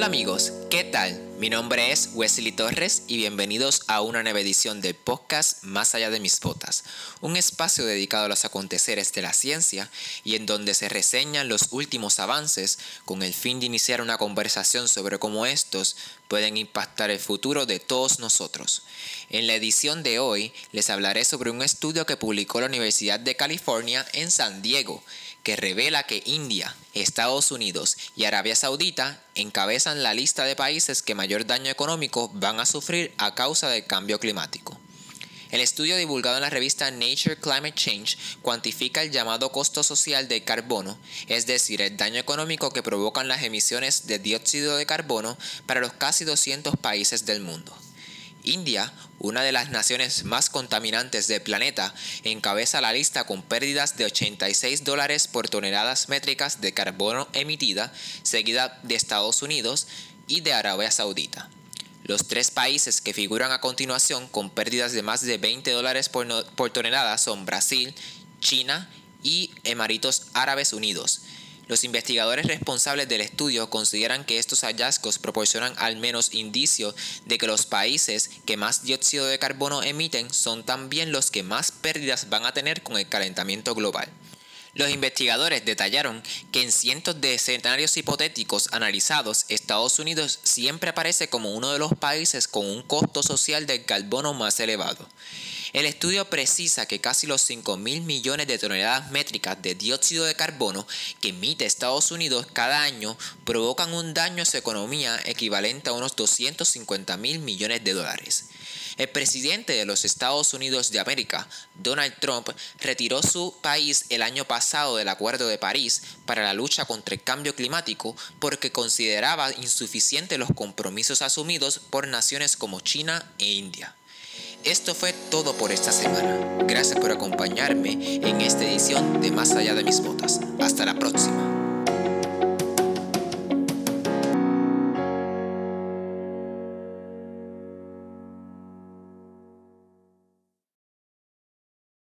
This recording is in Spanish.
amigos, ¿qué tal? Mi nombre es Wesley Torres y bienvenidos a una nueva edición del podcast Más allá de mis botas, un espacio dedicado a los aconteceres de la ciencia y en donde se reseñan los últimos avances con el fin de iniciar una conversación sobre cómo estos pueden impactar el futuro de todos nosotros. En la edición de hoy les hablaré sobre un estudio que publicó la Universidad de California en San Diego que revela que India, Estados Unidos y Arabia Saudita encabezan la lista de países que mayor daño económico van a sufrir a causa del cambio climático. El estudio divulgado en la revista Nature Climate Change cuantifica el llamado costo social del carbono, es decir, el daño económico que provocan las emisiones de dióxido de carbono para los casi 200 países del mundo. India, una de las naciones más contaminantes del planeta, encabeza la lista con pérdidas de 86 dólares por toneladas métricas de carbono emitida, seguida de Estados Unidos y de Arabia Saudita. Los tres países que figuran a continuación con pérdidas de más de 20 dólares por, por tonelada son Brasil, China y Emiratos Árabes Unidos. Los investigadores responsables del estudio consideran que estos hallazgos proporcionan al menos indicio de que los países que más dióxido de carbono emiten son también los que más pérdidas van a tener con el calentamiento global. Los investigadores detallaron que en cientos de escenarios hipotéticos analizados, Estados Unidos siempre aparece como uno de los países con un costo social del carbono más elevado. El estudio precisa que casi los 5 mil millones de toneladas métricas de dióxido de carbono que emite Estados Unidos cada año provocan un daño a su economía equivalente a unos 250 mil millones de dólares. El presidente de los Estados Unidos de América, Donald Trump, retiró su país el año pasado del Acuerdo de París para la lucha contra el cambio climático porque consideraba insuficientes los compromisos asumidos por naciones como China e India. Esto fue todo por esta semana. Gracias por acompañarme en esta edición de Más allá de mis botas. Hasta la próxima.